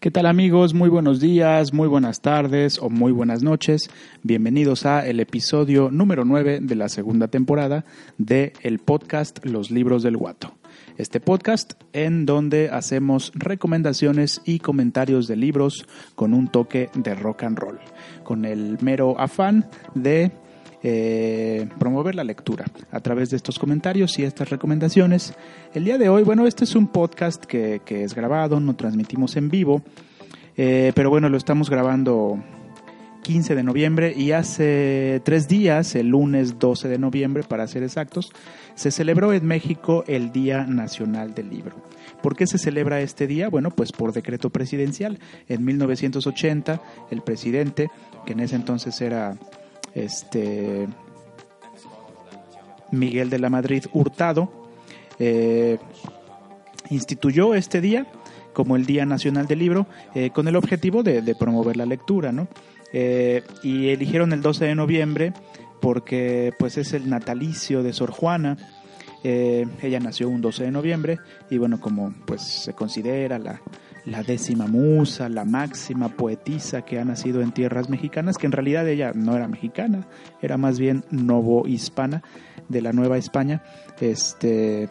¿Qué tal amigos? Muy buenos días, muy buenas tardes o muy buenas noches. Bienvenidos a el episodio número 9 de la segunda temporada de el podcast Los Libros del Guato. Este podcast en donde hacemos recomendaciones y comentarios de libros con un toque de rock and roll, con el mero afán de eh, promover la lectura a través de estos comentarios y estas recomendaciones. El día de hoy, bueno, este es un podcast que, es grabado, no transmitimos en vivo, eh, pero bueno, lo estamos grabando 15 de noviembre y hace tres días, el lunes 12 de noviembre para ser exactos, se celebró en México el Día Nacional del Libro. ¿Por qué se celebra este día? Bueno, pues por decreto presidencial. En 1980, el presidente, que en ese entonces era este Miguel de la Madrid Hurtado eh, instituyó este día como el Día Nacional del Libro eh, con el objetivo de, promover la lectura, ¿no? Eh, y eligieron el 12 de noviembre porque pues es el natalicio de Sor Juana. ella nació un 12 de noviembre y bueno, como pues se considera la, la décima musa, la máxima poetisa que ha nacido en tierras mexicanas, que en realidad ella no era mexicana, era más bien novohispana de la Nueva España, este,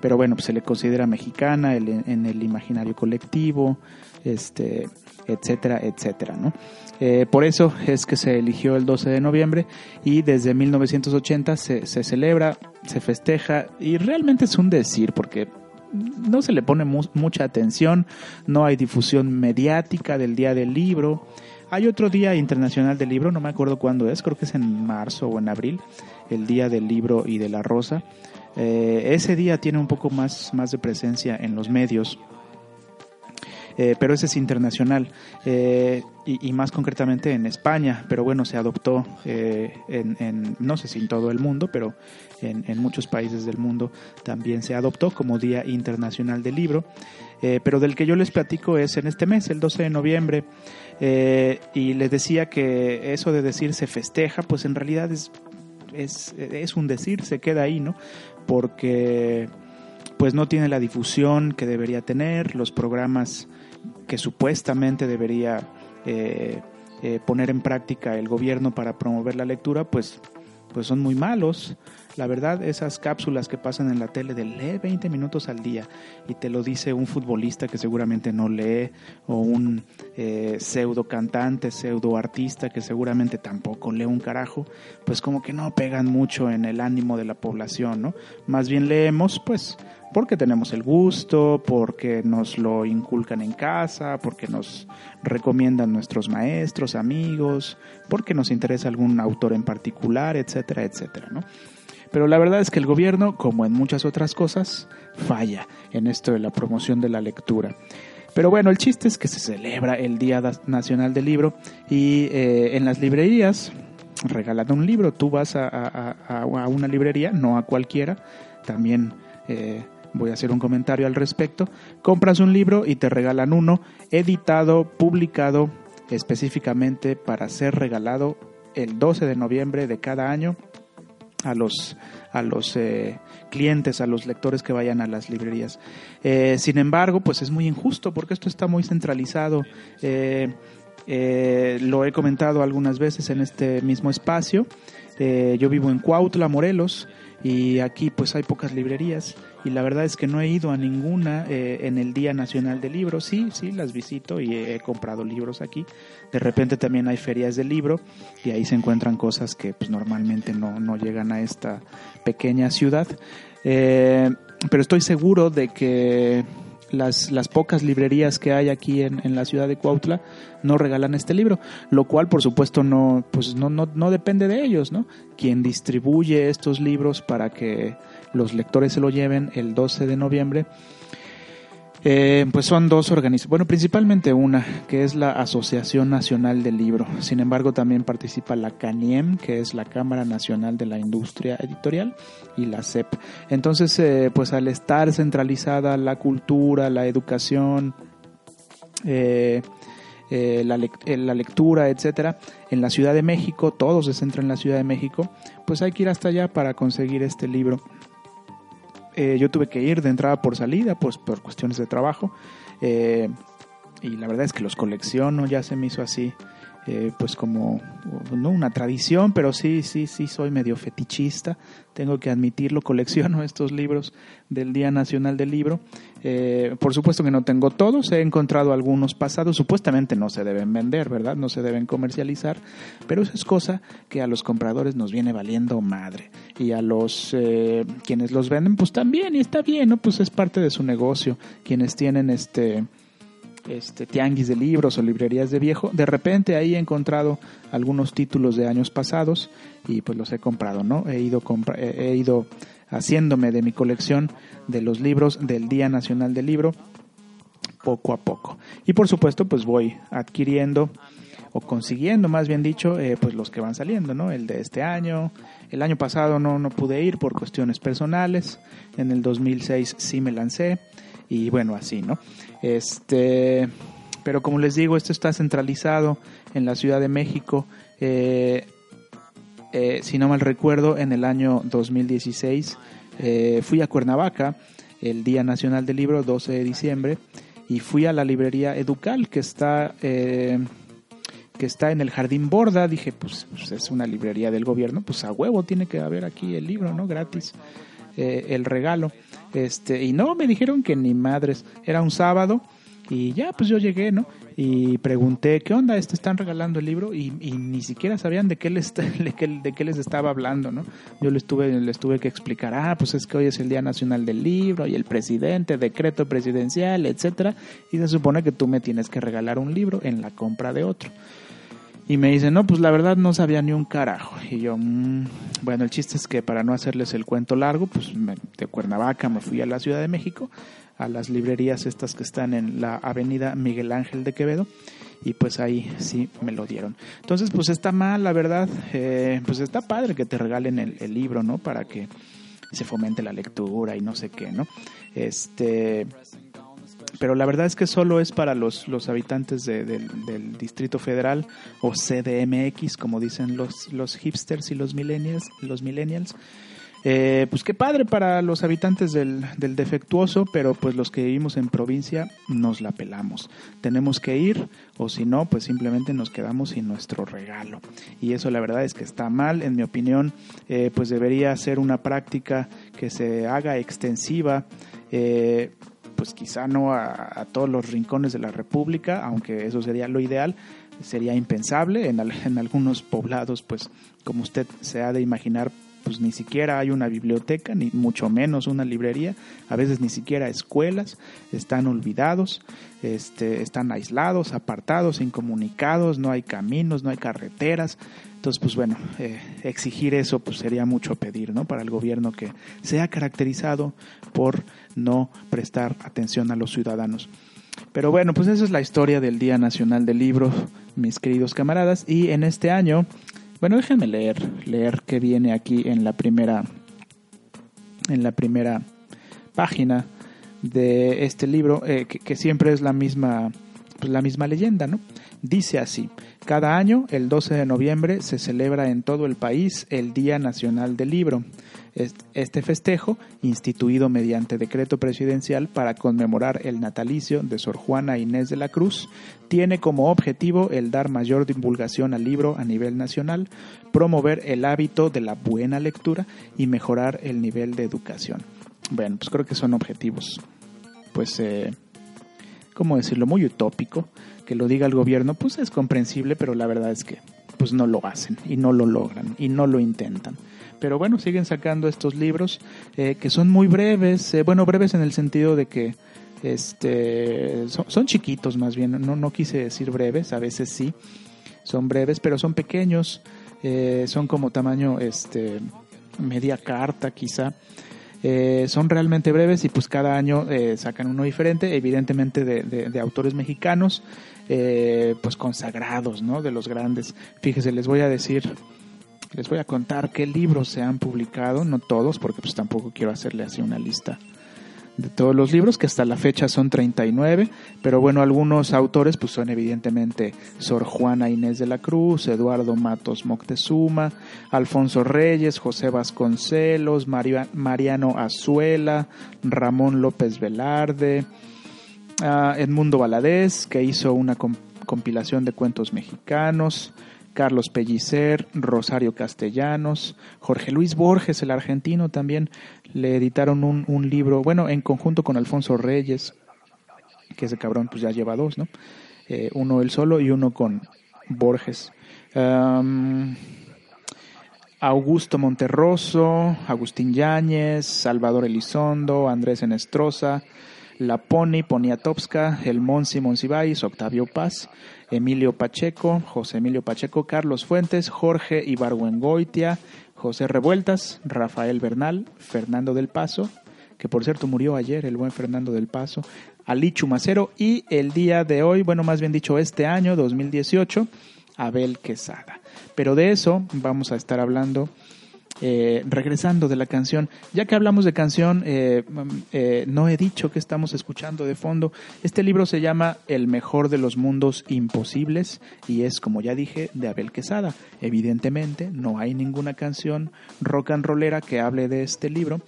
pero bueno, pues se le considera mexicana en el imaginario colectivo, este, etcétera, etcétera, ¿no? Eh, por eso es que se eligió el 12 de noviembre y desde 1980 se, se celebra, se festeja y realmente es un decir porque no se le pone mucha atención, no hay difusión mediática del Día del Libro. Hay otro Día Internacional del Libro, no me acuerdo cuándo es, creo que es en marzo o en abril, el Día del Libro y de la Rosa. Eh, ese día tiene un poco más, más de presencia en los medios eh, pero ese es internacional eh, y, más concretamente en España, pero bueno, se adoptó eh, en, no sé si en todo el mundo, pero en, muchos países del mundo también se adoptó como Día Internacional del Libro, pero del que yo les platico es en este mes, el 12 de noviembre, y les decía que eso de decir se festeja, pues en realidad es, es, es un decir, se queda ahí, ¿no? Porque pues no tiene la difusión que debería tener, los programas que supuestamente debería eh, eh, poner en práctica el gobierno para promover la lectura, pues, pues son muy malos. La verdad, esas cápsulas que pasan en la tele de lee 20 minutos al día y te lo dice un futbolista que seguramente no lee o un eh, pseudo cantante, pseudo artista que seguramente tampoco lee un carajo, pues como que no pegan mucho en el ánimo de la población, ¿no? Más bien leemos, pues, porque tenemos el gusto, porque nos lo inculcan en casa, porque nos recomiendan nuestros maestros, amigos, porque nos interesa algún autor en particular, etcétera, etcétera, ¿no? Pero la verdad es que el gobierno, como en muchas otras cosas, falla en esto de la promoción de la lectura. Pero bueno, el chiste es que se celebra el Día Nacional del Libro y eh, en las librerías regalan un libro. Tú vas a, una librería, no a cualquiera, también eh, voy a hacer un comentario al respecto, compras un libro y te regalan uno editado, publicado específicamente para ser regalado el 12 de noviembre de cada año a los, a los eh, clientes, a los lectores que vayan a las librerías. Eh, sin embargo, pues es muy injusto porque esto está muy centralizado. Eh, lo he comentado algunas veces en este mismo espacio. yo vivo en Cuautla, Morelos, y aquí pues hay pocas librerías y la verdad es que no he ido a ninguna eh, en el Día Nacional del Libro. Sí, sí, las visito y he, comprado libros aquí. De repente también hay ferias del libro y ahí se encuentran cosas que pues, normalmente no, no llegan a esta pequeña ciudad. Eh, pero estoy seguro de que las, las, pocas librerías que hay aquí en, en, la ciudad de Cuautla no regalan este libro, lo cual por supuesto no, pues no, no, no depende de ellos, ¿no? Quien distribuye estos libros para que los lectores se lo lleven el 12 de noviembre, Eh, pues son dos organizaciones, bueno, principalmente una, que es la Asociación Nacional del Libro. Sin embargo, también participa la CANIEM, que es la Cámara Nacional de la Industria Editorial, y la CEP. Entonces, eh, pues al estar centralizada la cultura, la educación, eh, la, la, lectura, etcétera, en la Ciudad de México, todo se centra en la Ciudad de México, pues hay que ir hasta allá para conseguir este libro. Eh, yo tuve que ir de entrada por salida, pues por cuestiones de trabajo. Eh, y la verdad es que los colecciono, ya se me hizo así, eh, pues como, no una tradición, pero sí, sí, sí, soy medio fetichista, tengo que admitirlo, colecciono estos libros del Día Nacional del Libro. Por supuesto que no tengo todos, he encontrado algunos pasados, supuestamente no se deben vender, ¿verdad? No se deben comercializar, pero eso es cosa que a los compradores nos viene valiendo madre. Y a los eh, quienes los venden pues también y está bien no pues es parte de su negocio. Quienes tienen este este tianguis de libros o librerías de viejo de repente ahí he encontrado algunos títulos de años pasados y pues los he comprado no he ido he ido haciéndome de mi colección de los libros del Día Nacional del Libro poco a poco y por supuesto pues voy adquiriendo o consiguiendo, más bien dicho, eh, pues los que van saliendo, ¿no? El de este año, el año pasado no, no pude ir por cuestiones personales, en el 2006 sí me lancé y bueno, así, ¿no? Este, pero como les digo, esto está centralizado en la Ciudad de México. Eh, eh, si no mal recuerdo, en el año 2016 fui a Cuernavaca, el Día Nacional del Libro, 12 de diciembre, y fui a la librería Educal, que está que está en el Jardín Borda, dije, pues, pues, es una librería del gobierno, pues a huevo tiene que haber aquí el libro, ¿no? Gratis, eh, el regalo. Este, y no, me dijeron que ni madres, era un sábado y ya, pues yo llegué, ¿no? Y pregunté, ¿qué onda? ¿Este están regalando el libro? Y, ni siquiera sabían de qué, les, de, qué, les estaba hablando, ¿no? Yo les tuve, les tuve que explicar, ah, pues es que hoy es el Día Nacional del Libro y el presidente, decreto presidencial, etcétera. Y se supone que tú me tienes que regalar un libro en la compra de otro. Y me dice, no, pues la verdad no sabía ni un carajo. Y yo, mmm, bueno, el chiste es que para no hacerles el cuento largo, pues de Cuernavaca me fui a la Ciudad de México, a las librerías estas que están en la avenida Miguel Ángel de Quevedo, y pues ahí sí me lo dieron. Entonces, pues está mal, la verdad, eh, pues está padre que te regalen el, libro, ¿no? Para que se fomente la lectura y no sé qué, ¿no? Este pero la verdad es que solo es para los, los habitantes del Distrito Federal o CDMX, como dicen los, los hipsters y los millennials. Los millennials. Eh, pues qué padre para los habitantes del, del, defectuoso, pero pues los que vivimos en provincia nos la pelamos. Tenemos que ir o si no, pues simplemente nos quedamos sin nuestro regalo. Y eso la verdad es que está mal, en mi opinión, eh, pues debería ser una práctica que se haga extensiva. Eh, pues quizá no a, todos los rincones de la República, aunque eso sería lo ideal, sería impensable. En, en algunos poblados, pues como usted se ha de imaginar, pues ni siquiera hay una biblioteca, ni mucho menos una librería, a veces ni siquiera escuelas, están olvidados, este, están aislados, apartados, incomunicados, no hay caminos, no hay carreteras. Entonces, pues bueno, eh, exigir eso pues sería mucho pedir, ¿no? Para el gobierno que sea caracterizado por no prestar atención a los ciudadanos. Pero bueno, pues esa es la historia del Día Nacional del Libro, mis queridos camaradas. Y en este año, bueno, déjenme leer, leer qué viene aquí en la primera, en la primera página de este libro, eh, que, que, siempre es la misma, pues la misma leyenda, ¿no? Dice así, cada año, el 12 de noviembre, se celebra en todo el país el Día Nacional del Libro. Este festejo, instituido mediante decreto presidencial para conmemorar el natalicio de Sor Juana Inés de la Cruz, tiene como objetivo el dar mayor divulgación al libro a nivel nacional, promover el hábito de la buena lectura y mejorar el nivel de educación. Bueno, pues creo que son objetivos, pues, eh, ¿cómo decirlo? Muy utópico que lo diga el gobierno, pues es comprensible, pero la verdad es que pues no lo hacen y no lo logran y no lo intentan. Pero bueno, siguen sacando estos libros eh, que son muy breves, eh, bueno, breves en el sentido de que este son, chiquitos más bien, no, no quise decir breves, a veces sí, son breves, pero son pequeños, eh, son como tamaño este media carta quizá. Eh, son realmente breves y pues cada año eh, sacan uno diferente, evidentemente de, de, autores mexicanos, eh, pues consagrados, ¿no? De los grandes. Fíjese, les voy a decir, les voy a contar qué libros se han publicado, no todos, porque pues tampoco quiero hacerle así una lista de todos los libros, que hasta la fecha son 39, pero bueno, algunos autores pues son evidentemente Sor Juana Inés de la Cruz, Eduardo Matos Moctezuma, Alfonso Reyes, José Vasconcelos, Mariano Azuela, Ramón López Velarde, ah, Edmundo Valadez, que hizo una compilación de cuentos mexicanos, Carlos Pellicer, Rosario Castellanos, Jorge Luis Borges, el argentino, también le editaron un, libro, bueno, en conjunto con Alfonso Reyes, que ese cabrón pues ya lleva dos, ¿no? Eh, uno él solo y uno con Borges. Augusto Monterroso, Agustín Yáñez, Salvador Elizondo, Andrés Enestrosa, La Pony, Poniatowska, El Monsi Monsiváis, Octavio Paz, Emilio Pacheco, José Emilio Pacheco, Carlos Fuentes, Jorge Ibargüengoitia, José Revueltas, Rafael Bernal, Fernando del Paso, que por cierto murió ayer, el buen Fernando del Paso, Ali Chumacero y el día de hoy, bueno, más bien dicho, este año 2018, Abel Quesada. Pero de eso vamos a estar hablando eh, regresando de la canción, ya que hablamos de canción, eh, eh, no he dicho que estamos escuchando de fondo. Este libro se llama El mejor de los mundos imposibles y es, como ya dije, de Abel Quesada. Evidentemente, no hay ninguna canción rock and rollera que hable de este libro,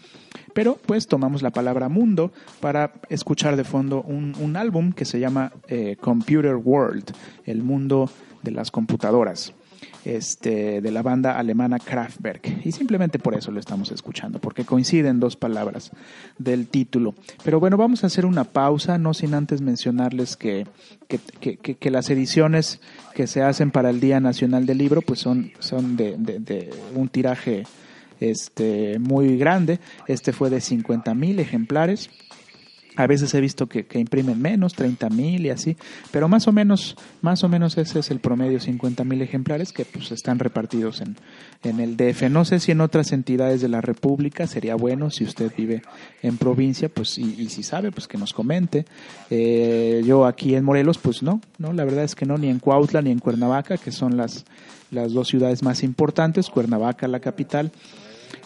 pero pues tomamos la palabra mundo para escuchar de fondo un, un álbum que se llama Computer World, el mundo de las computadoras este, de la banda alemana Kraftwerk. Y simplemente por eso lo estamos escuchando, porque coinciden dos palabras del título. Pero bueno, vamos a hacer una pausa, no sin antes mencionarles que, que, las ediciones que se hacen para el Día Nacional del Libro pues son, son de, de un tiraje este, muy grande. Este fue de 50 mil ejemplares a veces he visto que, imprimen menos, 30 mil y así, pero más o menos, más o menos ese es el promedio, 50 mil ejemplares que pues están repartidos en, en el DF. No sé si en otras entidades de la República sería bueno, si usted vive en provincia, pues y, si sabe, pues que nos comente. Eh, yo aquí en Morelos, pues no, no, la verdad es que no, ni en Cuautla ni en Cuernavaca, que son las, las dos ciudades más importantes, Cuernavaca la capital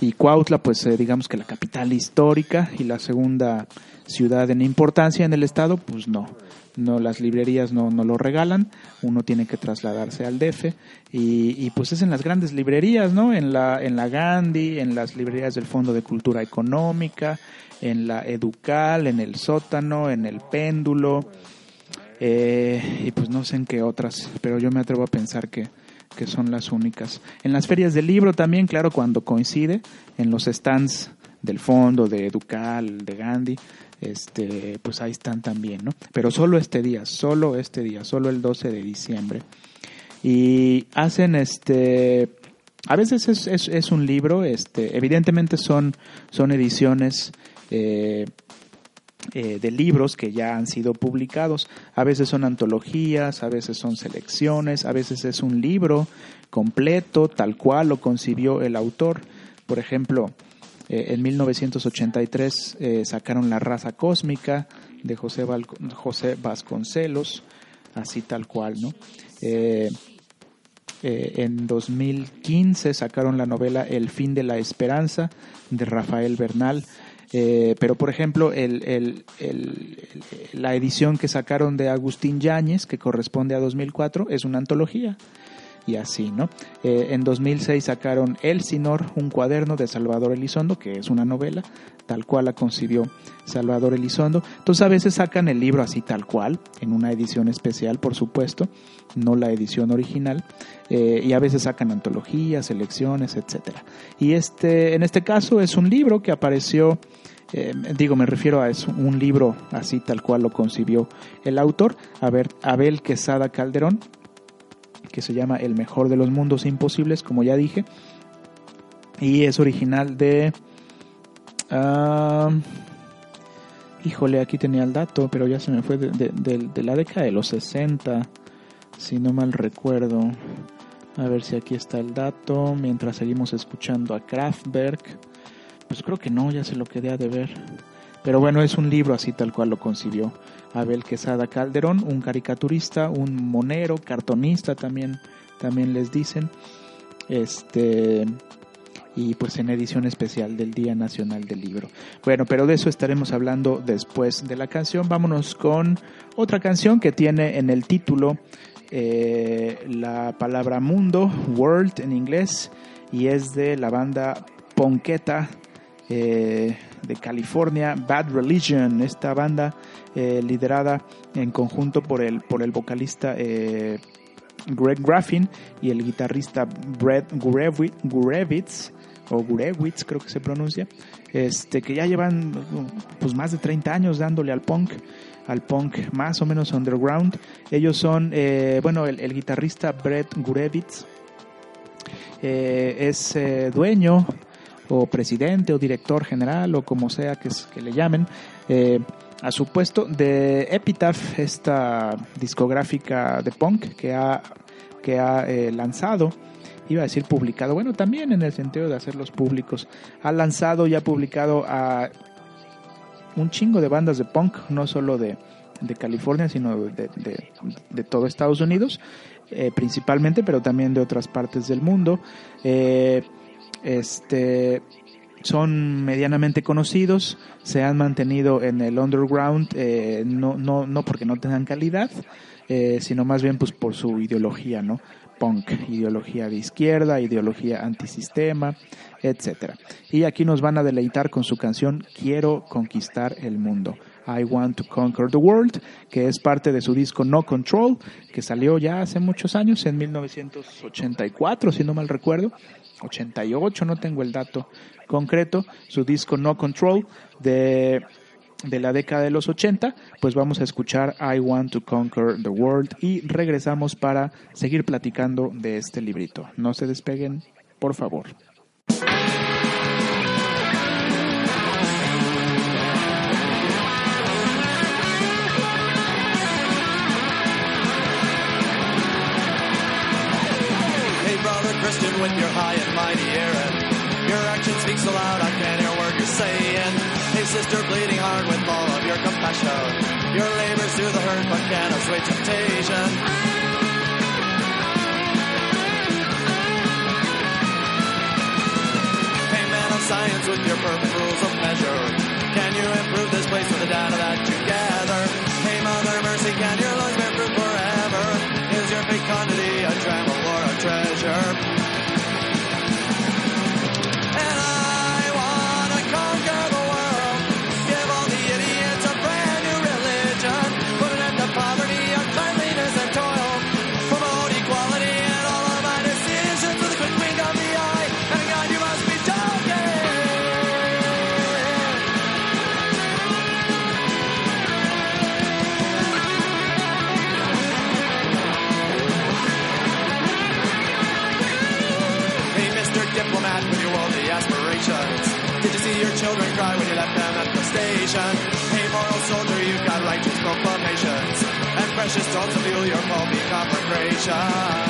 y Cuautla, pues eh, digamos que la capital histórica y la segunda ciudad en importancia en el estado, pues no, no las librerías no, no lo regalan, uno tiene que trasladarse al DF y, pues es en las grandes librerías, ¿no? En la, en la Gandhi, en las librerías del Fondo de Cultura Económica, en la Educal, en el Sótano, en el Péndulo, eh, y pues no sé en qué otras, pero yo me atrevo a pensar que, que son las únicas. En las ferias del libro también, claro, cuando coincide, en los stands del fondo, de Educal, de Gandhi, este, pues ahí están también, ¿no? Pero solo este día, solo este día, solo el 12 de diciembre. Y hacen este, a veces es, un libro, este, evidentemente son, son ediciones eh, eh, de libros que ya han sido publicados. A veces son antologías, a veces son selecciones, a veces es un libro completo, tal cual lo concibió el autor. Por ejemplo, eh, en 1983 eh, sacaron La raza cósmica de José, José Vasconcelos, así tal cual, ¿no? Eh, en 2015 sacaron la novela El fin de la esperanza de Rafael Bernal. Pero, por ejemplo, el, la edición que sacaron de Agustín Yáñez, que corresponde a 2004, es una antología y así, ¿no? Eh, en 2006 sacaron El Sinor, un cuaderno de Salvador Elizondo, que es una novela, tal cual la concibió Salvador Elizondo. Entonces a veces sacan el libro así tal cual, en una edición especial, por supuesto, no la edición original, eh, y a veces sacan antologías, selecciones, etcétera. Y este, en este caso es un libro que apareció eh, digo, me refiero a es un libro así tal cual lo concibió el autor, Abel Quesada Calderón, que se llama El mejor de los mundos imposibles, como ya dije. Y es original de... Ah, híjole, aquí tenía el dato, pero ya se me fue de, la década de los 60, si no mal recuerdo. A ver si aquí está el dato, mientras seguimos escuchando a Kraftwerk. Pues creo que no, ya se lo quedé a deber. Pero bueno, es un libro así tal cual lo concibió Abel Quesada Calderón, un caricaturista, un monero, cartonista también, también les dicen. Este y pues en edición especial del Día Nacional del Libro. Bueno, pero de eso estaremos hablando después de la canción. Vámonos con otra canción que tiene en el título eh, la palabra mundo, world en inglés, y es de la banda Ponqueta eh, de California, Bad Religion, esta banda eh, liderada en conjunto por el, por el vocalista Greg Graffin y el guitarrista Brett Gurevitz, o Gurewitz creo que se pronuncia, este, que ya llevan pues más de 30 años dándole al punk, al punk más o menos underground. Ellos son, eh, bueno, el, guitarrista Brett Gurewitz eh, es eh, dueño o presidente o director general o como sea que, que le llamen, a su puesto de Epitaph, esta discográfica de punk que ha, que ha lanzado iba a decir publicado, bueno, también en el sentido de hacerlos públicos, ha lanzado y ha publicado a un chingo de bandas de punk, no solo de, California, sino de, todo Estados Unidos, eh, principalmente, pero también de otras partes del mundo. Eh, este, son medianamente conocidos, se han mantenido en el underground, eh, no, no, no porque no tengan calidad, sino más bien pues por su ideología, ¿no? punk, ideología de izquierda, ideología antisistema, etc. Y aquí nos van a deleitar con su canción Quiero conquistar el mundo. I Want to Conquer the World, que es parte de su disco No Control, que salió ya hace muchos años, en 1984, si no mal recuerdo, 88, no tengo el dato concreto, su disco No Control de de la década de los 80, pues vamos a escuchar I Want to Conquer the World y regresamos para seguir platicando de este librito. No se despeguen, por favor. With your high and mighty errand. Your action speaks aloud, I can't hear a word you're saying. Hey sister, bleeding heart with all of your compassion. Your labors do the hurt, but can assuage temptation. Hey man of science with your perfect rules of measure. Can you improve this place with the data that you gather? Hey mother mercy, can your lungs your multi-complication.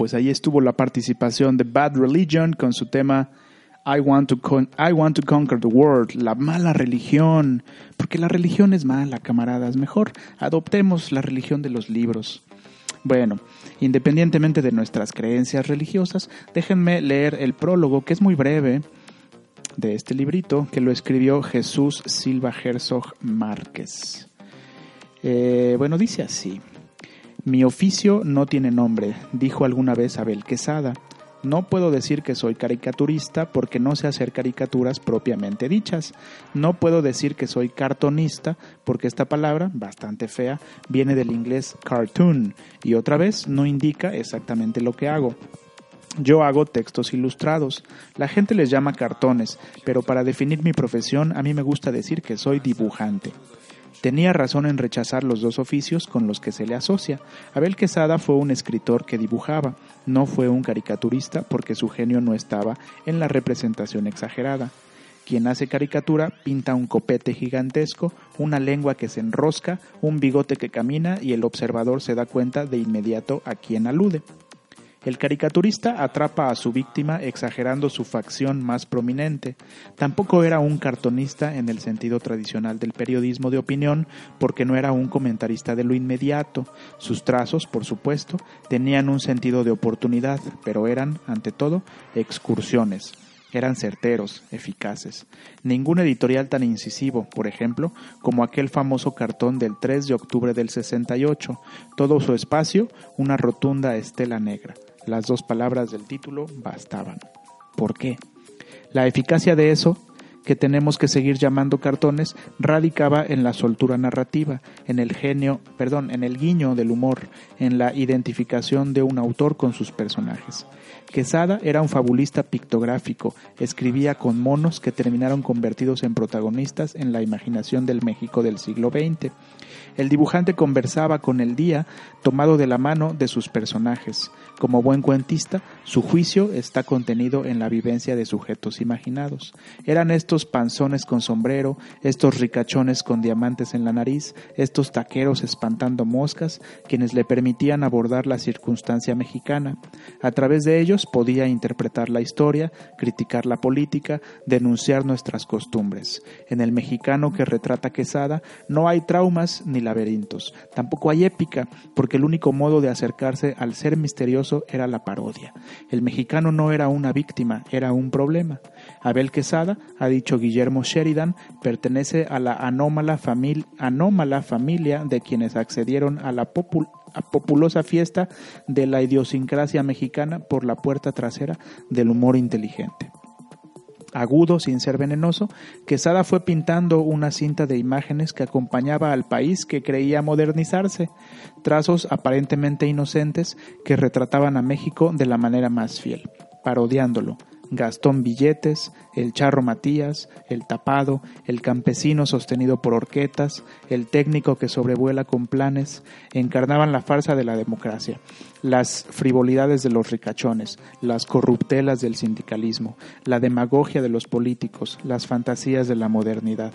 Pues ahí estuvo la participación de Bad Religion con su tema I want, to I want to conquer the world, la mala religión, porque la religión es mala, camaradas, mejor adoptemos la religión de los libros. Bueno, independientemente de nuestras creencias religiosas, déjenme leer el prólogo, que es muy breve, de este librito, que lo escribió Jesús Silva Herzog Márquez. Eh, bueno, dice así. Mi oficio no tiene nombre, dijo alguna vez Abel Quesada. No puedo decir que soy caricaturista porque no sé hacer caricaturas propiamente dichas. No puedo decir que soy cartonista porque esta palabra, bastante fea, viene del inglés cartoon y otra vez no indica exactamente lo que hago. Yo hago textos ilustrados. La gente les llama cartones, pero para definir mi profesión a mí me gusta decir que soy dibujante. Tenía razón en rechazar los dos oficios con los que se le asocia. Abel Quesada fue un escritor que dibujaba, no fue un caricaturista porque su genio no estaba en la representación exagerada. Quien hace caricatura pinta un copete gigantesco, una lengua que se enrosca, un bigote que camina y el observador se da cuenta de inmediato a quién alude. El caricaturista atrapa a su víctima exagerando su facción más prominente. Tampoco era un cartonista en el sentido tradicional del periodismo de opinión, porque no era un comentarista de lo inmediato. Sus trazos, por supuesto, tenían un sentido de oportunidad, pero eran, ante todo, excursiones. Eran certeros, eficaces. Ningún editorial tan incisivo, por ejemplo, como aquel famoso cartón del 3 de octubre del 68. Todo su espacio, una rotunda estela negra. Las dos palabras del título bastaban. ¿Por qué? La eficacia de eso que tenemos que seguir llamando cartones radicaba en la soltura narrativa, en el genio, perdón, en el guiño del humor, en la identificación de un autor con sus personajes. Quesada era un fabulista pictográfico, escribía con monos que terminaron convertidos en protagonistas en la imaginación del México del siglo XX. El dibujante conversaba con el día tomado de la mano de sus personajes. Como buen cuentista, su juicio está contenido en la vivencia de sujetos imaginados. Eran estos panzones con sombrero, estos ricachones con diamantes en la nariz, estos taqueros espantando moscas, quienes le permitían abordar la circunstancia mexicana. A través de ellos podía interpretar la historia, criticar la política, denunciar nuestras costumbres. En el mexicano que retrata Quesada no hay traumas ni laberintos, tampoco hay épica, porque el único modo de acercarse al ser misterioso era la parodia. El mexicano no era una víctima, era un problema. Abel Quesada, ha dicho Guillermo Sheridan, pertenece a la anómala, familia de quienes accedieron a la populosa fiesta de la idiosincrasia mexicana por la puerta trasera del humor inteligente agudo sin ser venenoso, Quesada fue pintando una cinta de imágenes que acompañaba al país que creía modernizarse, trazos aparentemente inocentes que retrataban a México de la manera más fiel, parodiándolo, Gastón Billetes, el Charro Matías, el Tapado, el campesino sostenido por horquetas, el técnico que sobrevuela con planes, encarnaban la farsa de la democracia, las frivolidades de los ricachones, las corruptelas del sindicalismo, la demagogia de los políticos, las fantasías de la modernidad.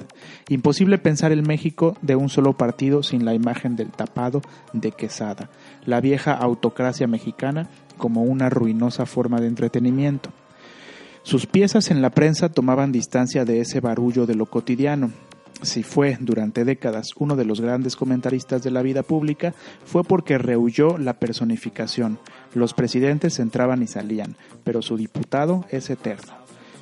Imposible pensar el México de un solo partido sin la imagen del tapado de Quesada, la vieja autocracia mexicana como una ruinosa forma de entretenimiento. Sus piezas en la prensa tomaban distancia de ese barullo de lo cotidiano. Si fue durante décadas uno de los grandes comentaristas de la vida pública, fue porque rehuyó la personificación. Los presidentes entraban y salían, pero su diputado es eterno.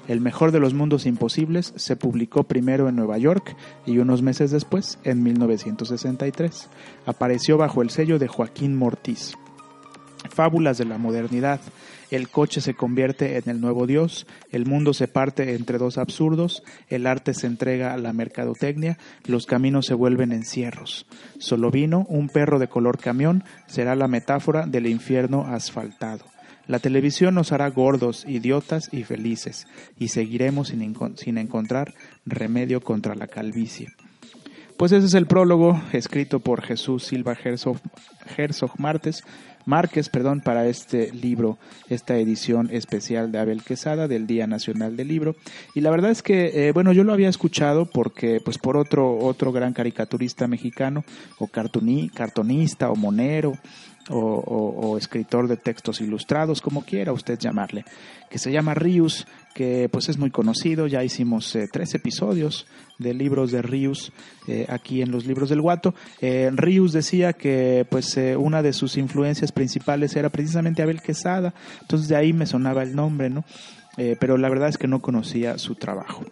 El mejor de los mundos imposibles se publicó primero en Nueva York y unos meses después, en 1963, apareció bajo el sello de Joaquín Mortiz. Fábulas de la modernidad, el coche se convierte en el nuevo Dios, el mundo se parte entre dos absurdos, el arte se entrega a la mercadotecnia, los caminos se vuelven encierros. Solo vino un perro de color camión será la metáfora del infierno asfaltado. La televisión nos hará gordos, idiotas y felices, y seguiremos sin, encontrar remedio contra la calvicie. Pues ese es el prólogo escrito por Jesús Silva Herzog Martes, Márquez, perdón, para este libro, esta edición especial de Abel Quesada del Día Nacional del Libro. Y la verdad es que, eh, bueno, yo lo había escuchado porque, pues, por otro, otro gran caricaturista mexicano, o cartonista, o monero, o, escritor de textos ilustrados, como quiera usted llamarle, que se llama Rius, que pues es muy conocido, ya hicimos eh, tres episodios de libros de Rius eh, aquí en los libros del Guato. Eh, Rius decía que pues una de sus influencias principales era precisamente Abel Quesada, entonces de ahí me sonaba el nombre, ¿no? pero la verdad es que no conocía su trabajo.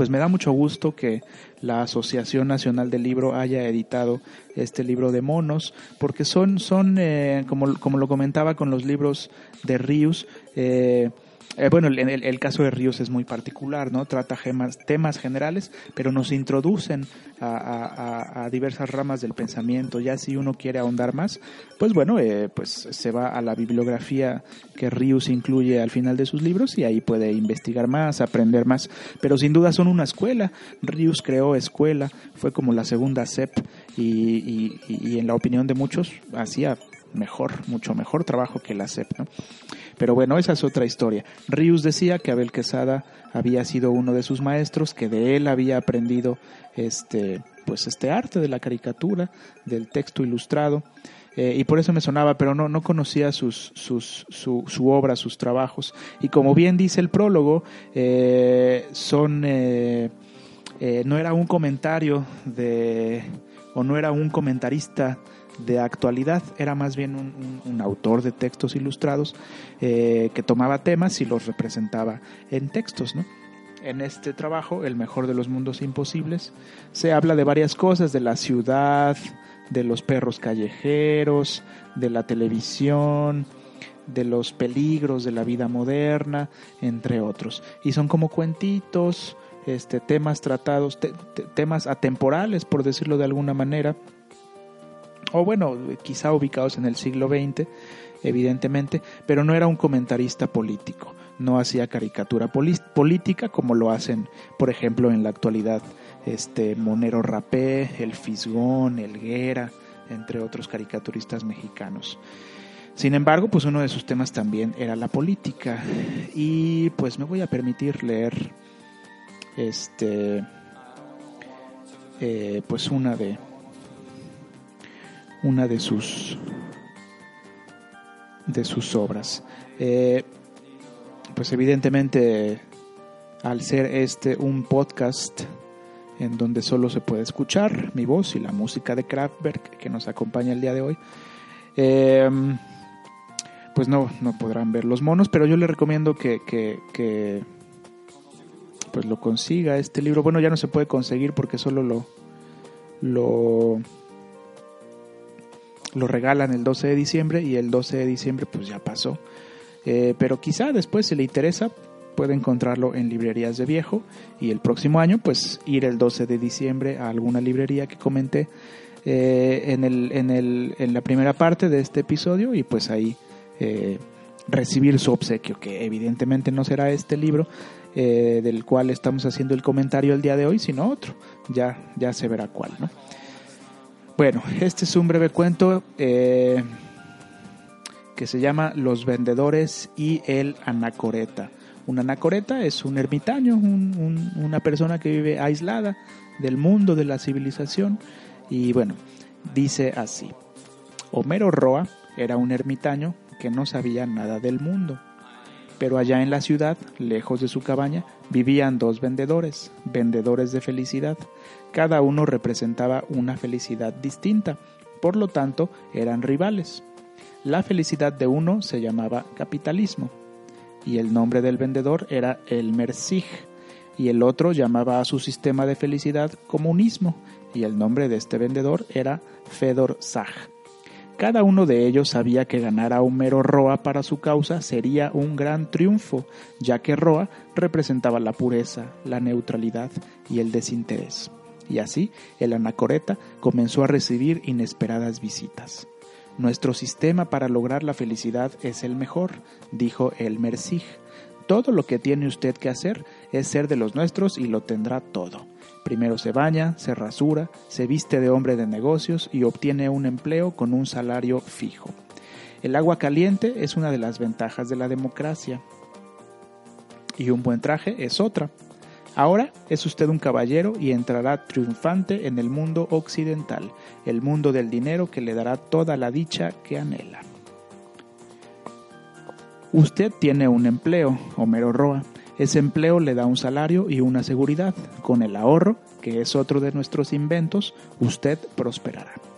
Pues me da mucho gusto que la Asociación Nacional del Libro haya editado este libro de monos, porque son, son eh, como, como lo comentaba con los libros de Rius, eh, eh, bueno, el, caso de Ríos es muy particular, ¿no? Trata gemas, temas generales, pero nos introducen a, diversas ramas del pensamiento. Ya si uno quiere ahondar más, pues bueno, eh, pues se va a la bibliografía que Ríos incluye al final de sus libros y ahí puede investigar más, aprender más. Pero sin duda son una escuela. Ríos creó escuela, fue como la segunda CEP y, y en la opinión de muchos hacía mejor, mucho mejor trabajo que la CEP, ¿no? Pero bueno, esa es otra historia. Rius decía que Abel Quesada había sido uno de sus maestros, que de él había aprendido este, pues este arte de la caricatura, del texto ilustrado. Eh, y por eso me sonaba, pero no, no conocía sus, sus, su, obra, sus trabajos. Y como bien dice el prólogo, eh, son, eh, no era un comentario de, o no era un comentarista de actualidad, era más bien un, autor de textos ilustrados eh, que tomaba temas y los representaba en textos, ¿no? En este trabajo, El mejor de los mundos imposibles, se habla de varias cosas, de la ciudad, de los perros callejeros, de la televisión, de los peligros de la vida moderna, entre otros. Y son como cuentitos, este, temas tratados, temas atemporales, por decirlo de alguna manera, o bueno, quizá ubicados en el siglo XX, evidentemente, pero no era un comentarista político, no hacía caricatura política como lo hacen, por ejemplo, en la actualidad, este Monero Rapé, el Fisgón, el Guera, entre otros caricaturistas mexicanos. Sin embargo, pues uno de sus temas también era la política y pues me voy a permitir leer este eh, pues una de una de sus de sus obras. Eh, pues evidentemente al ser este un podcast en donde solo se puede escuchar mi voz y la música de Kraftwerk que nos acompaña el día de hoy, em, pues no, no podrán ver los monos, pero yo le recomiendo que, que, que, pues lo consiga este libro. Bueno, ya no se puede conseguir porque solo lo, lo lo regalan el 12 de diciembre y el 12 de diciembre pues ya pasó. Eh, pero quizá después si le interesa puede encontrarlo en librerías de viejo y el próximo año pues ir el 12 de diciembre a alguna librería que comenté eh, en, el, en, el, en la primera parte de este episodio y pues ahí eh, recibir su obsequio que evidentemente no será este libro del cual estamos haciendo el comentario el día de hoy sino otro ya, ya se verá cuál ¿no? Bueno, este es un breve cuento eh, que se llama Los vendedores y el anacoreta. Un anacoreta es un ermitaño, una persona que vive aislada del mundo, de la civilización. Y bueno, dice así. Homero Roa era un ermitaño que no sabía nada del mundo. Pero allá en la ciudad, lejos de su cabaña, vivían dos vendedores, vendedores de felicidad, cada uno representaba una felicidad distinta, por lo tanto eran rivales. La felicidad de uno se llamaba capitalismo, y el nombre del vendedor era el Mersig, y el otro llamaba a su sistema de felicidad comunismo, y el nombre de este vendedor era Fedor Zag. Cada uno de ellos sabía que ganar a Homero Roa para su causa sería un gran triunfo, ya que Roa representaba la pureza, la neutralidad y el desinterés y así el anacoreta comenzó a recibir inesperadas visitas. Nuestro sistema para lograr la felicidad es el mejor, dijo el Mersig. Todo lo que tiene usted que hacer es ser de los nuestros y lo tendrá todo. Primero se baña, se rasura, se viste de hombre de negocios y obtiene un empleo con un salario fijo. El agua caliente es una de las ventajas de la democracia y un buen traje es otra. Ahora es usted un caballero y entrará triunfante en el mundo occidental, el mundo del dinero que le dará toda la dicha que anhela. Usted tiene un empleo, Homero Roa. Ese empleo le da un salario y una seguridad. Con el ahorro, que es otro de nuestros inventos, usted prosperará.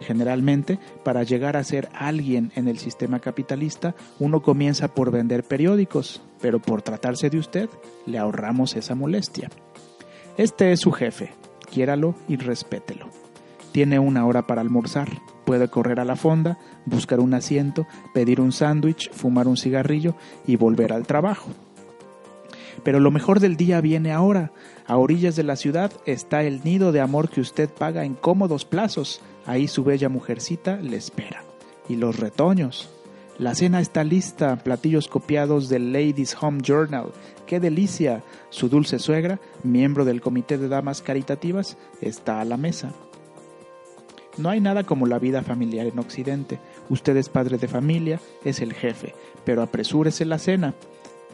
Generalmente, para llegar a ser alguien en el sistema capitalista, uno comienza por vender periódicos, pero por tratarse de usted, le ahorramos esa molestia. Este es su jefe, quiéralo y respételo. Tiene una hora para almorzar, puede correr a la fonda, buscar un asiento, pedir un sándwich, fumar un cigarrillo y volver al trabajo. Pero lo mejor del día viene ahora. A orillas de la ciudad está el nido de amor que usted paga en cómodos plazos. Ahí su bella mujercita le espera. Y los retoños. La cena está lista, platillos copiados del Ladies Home Journal. ¡Qué delicia! Su dulce suegra, miembro del Comité de Damas Caritativas, está a la mesa. No hay nada como la vida familiar en Occidente. Usted es padre de familia, es el jefe, pero apresúrese la cena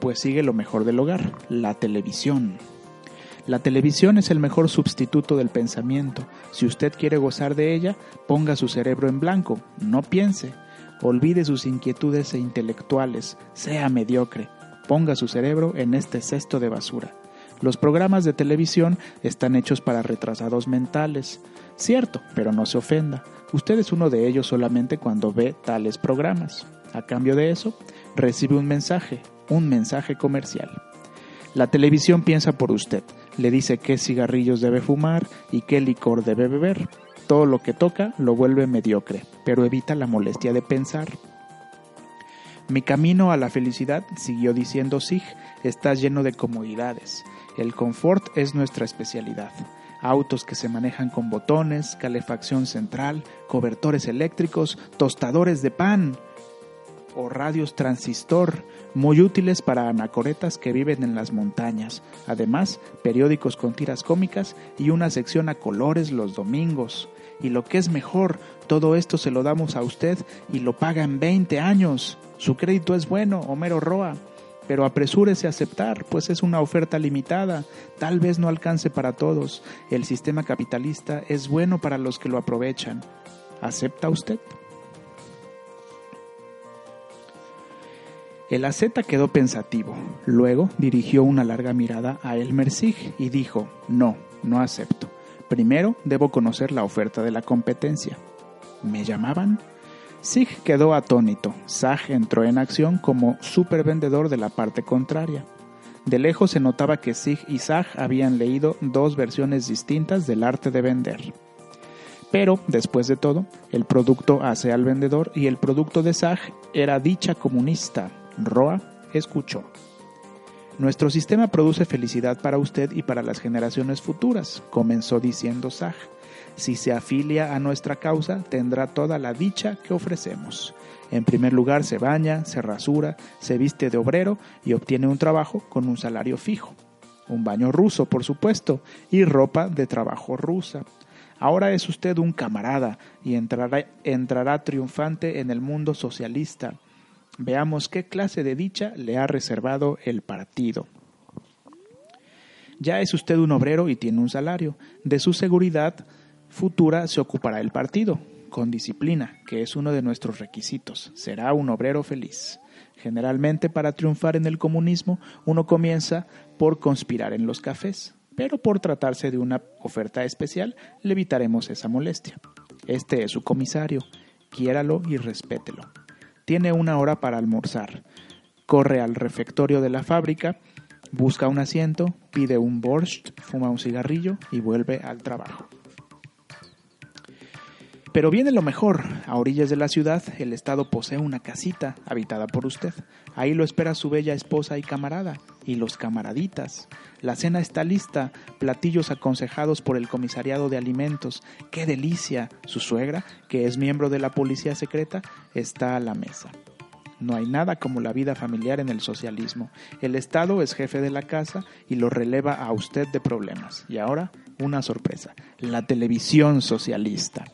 pues sigue lo mejor del hogar, la televisión. La televisión es el mejor sustituto del pensamiento. Si usted quiere gozar de ella, ponga su cerebro en blanco, no piense. Olvide sus inquietudes e intelectuales, sea mediocre. Ponga su cerebro en este cesto de basura. Los programas de televisión están hechos para retrasados mentales. Cierto, pero no se ofenda. Usted es uno de ellos solamente cuando ve tales programas. A cambio de eso, recibe un mensaje, un mensaje comercial. La televisión piensa por usted, le dice qué cigarrillos debe fumar y qué licor debe beber. Todo lo que toca lo vuelve mediocre, pero evita la molestia de pensar. Mi camino a la felicidad, siguió diciendo Sig, está lleno de comodidades. El confort es nuestra especialidad. Autos que se manejan con botones, calefacción central, cobertores eléctricos, tostadores de pan o radios transistor, muy útiles para anacoretas que viven en las montañas. Además, periódicos con tiras cómicas y una sección a colores los domingos. Y lo que es mejor, todo esto se lo damos a usted y lo paga en 20 años. Su crédito es bueno, Homero Roa. Pero apresúrese a aceptar, pues es una oferta limitada, tal vez no alcance para todos. El sistema capitalista es bueno para los que lo aprovechan. ¿Acepta usted? El asceta quedó pensativo. Luego dirigió una larga mirada a Elmer Sig y dijo, no, no acepto. Primero debo conocer la oferta de la competencia. ¿Me llamaban? Sig quedó atónito. Sag entró en acción como supervendedor de la parte contraria. De lejos se notaba que Sig y Sag habían leído dos versiones distintas del arte de vender. Pero, después de todo, el producto hace al vendedor y el producto de Sag era dicha comunista, Roa escuchó. Nuestro sistema produce felicidad para usted y para las generaciones futuras, comenzó diciendo Sag. Si se afilia a nuestra causa, tendrá toda la dicha que ofrecemos. En primer lugar, se baña, se rasura, se viste de obrero y obtiene un trabajo con un salario fijo. Un baño ruso, por supuesto, y ropa de trabajo rusa. Ahora es usted un camarada y entrará, entrará triunfante en el mundo socialista Veamos qué clase de dicha le ha reservado el partido. Ya es usted un obrero y tiene un salario. De su seguridad futura se ocupará el partido, con disciplina, que es uno de nuestros requisitos. Será un obrero feliz. Generalmente para triunfar en el comunismo uno comienza por conspirar en los cafés, pero por tratarse de una oferta especial le evitaremos esa molestia. Este es su comisario, quiéralo y respételo. Tiene una hora para almorzar. Corre al refectorio de la fábrica, busca un asiento, pide un borscht, fuma un cigarrillo y vuelve al trabajo. Pero viene lo mejor. A orillas de la ciudad, el Estado posee una casita habitada por usted. Ahí lo espera su bella esposa y camarada, y los camaraditas. La cena está lista, platillos aconsejados por el comisariado de alimentos. ¡Qué delicia! Su suegra, que es miembro de la policía secreta, está a la mesa. No hay nada como la vida familiar en el socialismo. El Estado es jefe de la casa y lo releva a usted de problemas. Y ahora, una sorpresa, la televisión socialista.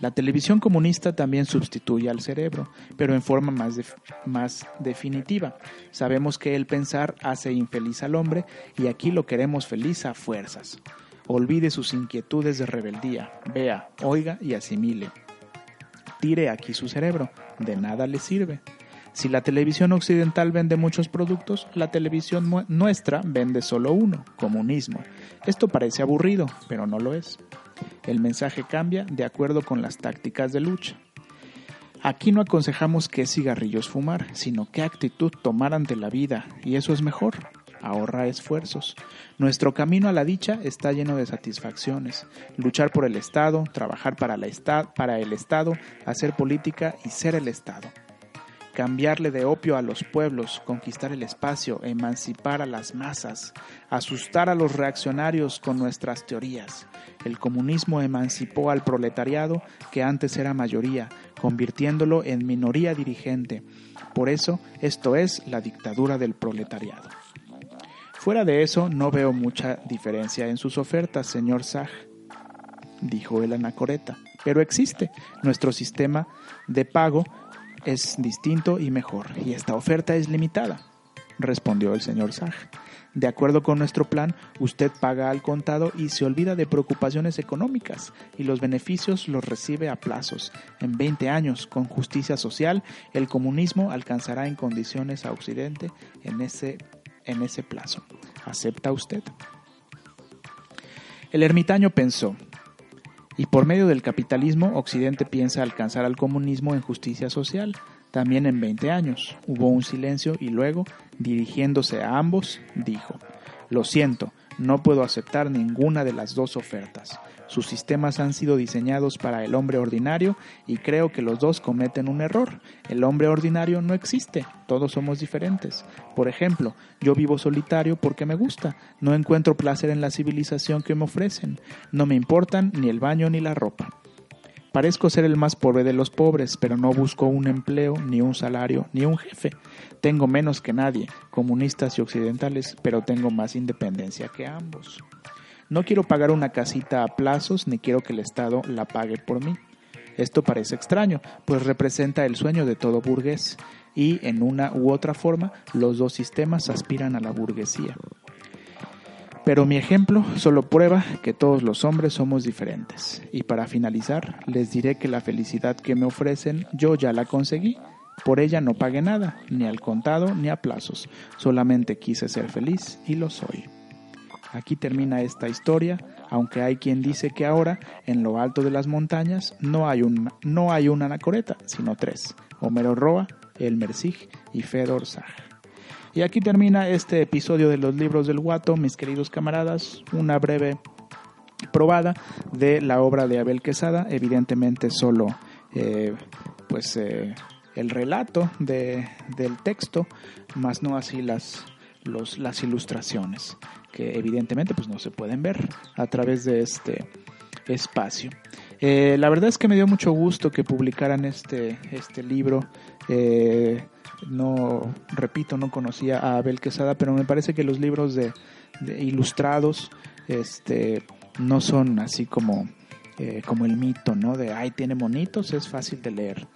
La televisión comunista también sustituye al cerebro, pero en forma más, más definitiva. Sabemos que el pensar hace infeliz al hombre y aquí lo queremos feliz a fuerzas. Olvide sus inquietudes de rebeldía, vea, oiga y asimile. Tire aquí su cerebro, de nada le sirve. Si la televisión occidental vende muchos productos, la televisión nuestra vende solo uno, comunismo. Esto parece aburrido, pero no lo es. El mensaje cambia de acuerdo con las tácticas de lucha. Aquí no aconsejamos qué cigarrillos fumar, sino qué actitud tomar ante la vida, y eso es mejor. ahorra esfuerzos. Nuestro camino a la dicha está lleno de satisfacciones. Luchar por el Estado, trabajar para, la para el Estado, hacer política y ser el Estado cambiarle de opio a los pueblos, conquistar el espacio, emancipar a las masas, asustar a los reaccionarios con nuestras teorías. El comunismo emancipó al proletariado que antes era mayoría, convirtiéndolo en minoría dirigente. Por eso, esto es la dictadura del proletariado. Fuera de eso, no veo mucha diferencia en sus ofertas, señor Sag, dijo el anacoreta. Pero existe. Nuestro sistema de pago es distinto y mejor, y esta oferta es limitada, respondió el señor Sag. De acuerdo con nuestro plan, usted paga al contado y se olvida de preocupaciones económicas y los beneficios los recibe a plazos. En 20 años, con justicia social, el comunismo alcanzará en condiciones a Occidente en ese, en ese plazo. ¿Acepta usted? El ermitaño pensó, y por medio del capitalismo, Occidente piensa alcanzar al comunismo en justicia social, también en 20 años. Hubo un silencio y luego, dirigiéndose a ambos, dijo, Lo siento, no puedo aceptar ninguna de las dos ofertas. Sus sistemas han sido diseñados para el hombre ordinario y creo que los dos cometen un error. El hombre ordinario no existe, todos somos diferentes. Por ejemplo, yo vivo solitario porque me gusta, no encuentro placer en la civilización que me ofrecen, no me importan ni el baño ni la ropa. Parezco ser el más pobre de los pobres, pero no busco un empleo, ni un salario, ni un jefe. Tengo menos que nadie, comunistas y occidentales, pero tengo más independencia que ambos. No quiero pagar una casita a plazos ni quiero que el Estado la pague por mí. Esto parece extraño, pues representa el sueño de todo burgués, y en una u otra forma los dos sistemas aspiran a la burguesía. Pero mi ejemplo solo prueba que todos los hombres somos diferentes. Y para finalizar, les diré que la felicidad que me ofrecen yo ya la conseguí. Por ella no pagué nada, ni al contado ni a plazos. Solamente quise ser feliz y lo soy. Aquí termina esta historia, aunque hay quien dice que ahora, en lo alto de las montañas, no hay, un, no hay una anacoreta, sino tres, Homero Roa, Elmer Sig y Fedor Sag. Y aquí termina este episodio de los libros del Guato, mis queridos camaradas, una breve probada de la obra de Abel Quesada, evidentemente solo eh, pues eh, el relato de, del texto, más no así las, los, las ilustraciones que evidentemente pues no se pueden ver a través de este espacio. Eh, la verdad es que me dio mucho gusto que publicaran este, este libro. Eh, no, repito, no conocía a Abel Quesada, pero me parece que los libros de, ilustrados este, no son así como, eh, como el mito, ¿no? De, ay, tiene monitos, es fácil de leer.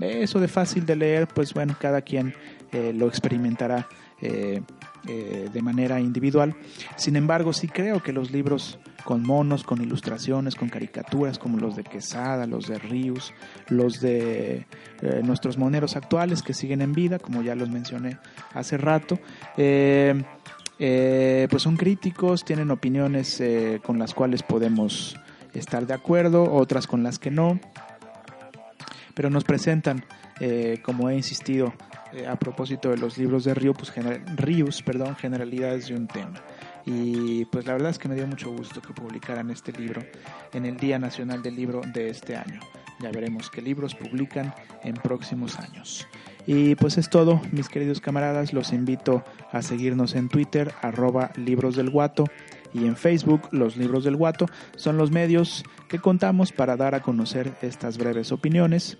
Eso de fácil de leer, pues bueno, cada quien lo experimentará eh, de manera individual. Sin embargo, sí creo que los libros con monos, con ilustraciones, con caricaturas, como los de Quesada, los de Rius, los de eh, nuestros moneros actuales que siguen en vida, como ya los mencioné hace rato, eh, pues son críticos, tienen opiniones con las cuales podemos estar de acuerdo, otras con las que no, pero nos presentan, como he insistido eh, a propósito de los libros de Río, pues Rius, perdón, generalidades de un tema. Y pues la verdad es que me dio mucho gusto que publicaran este libro en el Día Nacional del Libro de este año. Ya veremos qué libros publican en próximos años. Y pues es todo, mis queridos camaradas. Los invito a seguirnos en Twitter, arroba libros del guato, y en Facebook, los libros del guato. Son los medios que contamos para dar a conocer estas breves opiniones.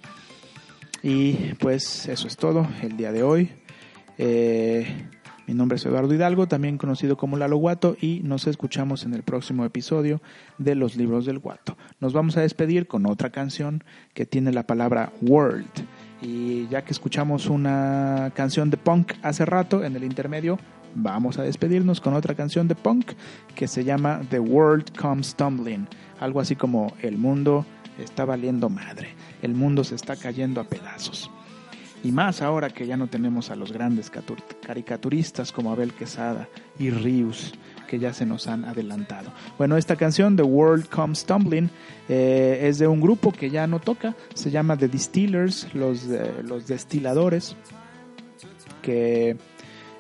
Y pues eso es todo el día de hoy. Eh, mi nombre es Eduardo Hidalgo, también conocido como Lalo Guato, y nos escuchamos en el próximo episodio de Los Libros del Guato. Nos vamos a despedir con otra canción que tiene la palabra World. Y ya que escuchamos una canción de punk hace rato en el intermedio, vamos a despedirnos con otra canción de punk que se llama The World Comes Tumbling. Algo así como El mundo está valiendo madre el mundo se está cayendo a pedazos. Y más ahora que ya no tenemos a los grandes caricaturistas como Abel Quesada y Rius, que ya se nos han adelantado. Bueno, esta canción, The World Comes Tumbling, eh, es de un grupo que ya no toca, se llama The Distillers, los, los destiladores, que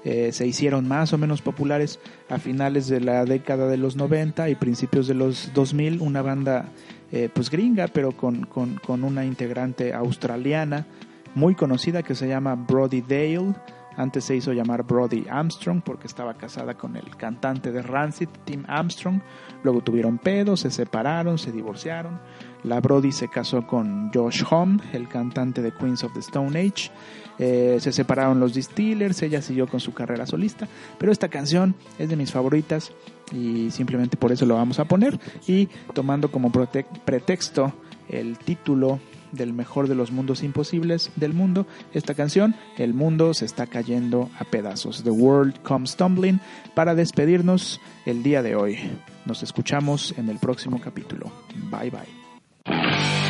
eh, se hicieron más o menos populares a finales de la década de los 90 y principios de los 2000, una banda eh, pues gringa, pero con, con, con, una integrante australiana muy conocida que se llama Brody Dale. Antes se hizo llamar Brody Armstrong porque estaba casada con el cantante de Rancid, Tim Armstrong. Luego tuvieron pedos, se separaron, se divorciaron. La Brody se casó con Josh Homme, el cantante de Queens of the Stone Age. Eh, se separaron los Distillers, ella siguió con su carrera solista, pero esta canción es de mis favoritas y simplemente por eso lo vamos a poner y tomando como pretexto el título del mejor de los mundos imposibles del mundo, esta canción, El mundo se está cayendo a pedazos, The World Comes Tumbling, para despedirnos el día de hoy. Nos escuchamos en el próximo capítulo. Bye bye.